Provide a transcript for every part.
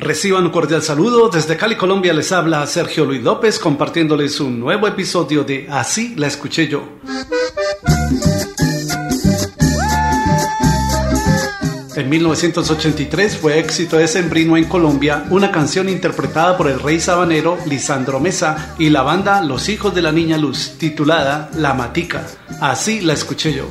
Reciban un cordial saludo. Desde Cali, Colombia, les habla Sergio Luis López compartiéndoles un nuevo episodio de Así la escuché yo. En 1983 fue éxito de Sembrino en Colombia una canción interpretada por el rey sabanero Lisandro Mesa y la banda Los Hijos de la Niña Luz, titulada La Matica. Así la escuché yo.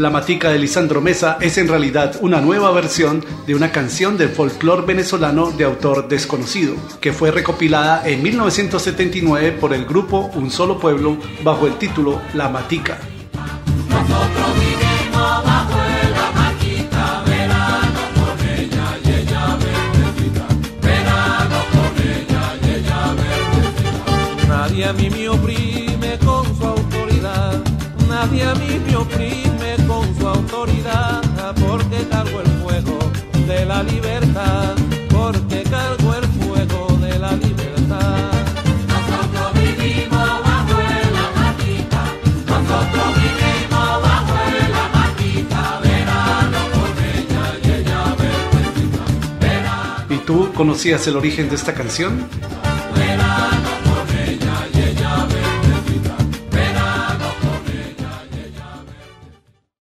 La Matica de Lisandro Mesa es en realidad una nueva versión de una canción del folclore venezolano de autor desconocido, que fue recopilada en 1979 por el grupo Un Solo Pueblo bajo el título La Matica. Nadie a mí me oprime con su autoridad, nadie a mí me oprime autoridad, porque cargo el fuego de la libertad, porque cargo el fuego de la libertad. Nosotros vivimos bajo la matita, nosotros vivimos bajo la matita, verano con ella y ella verdecita, ¿Y tú conocías el origen de esta canción? Verano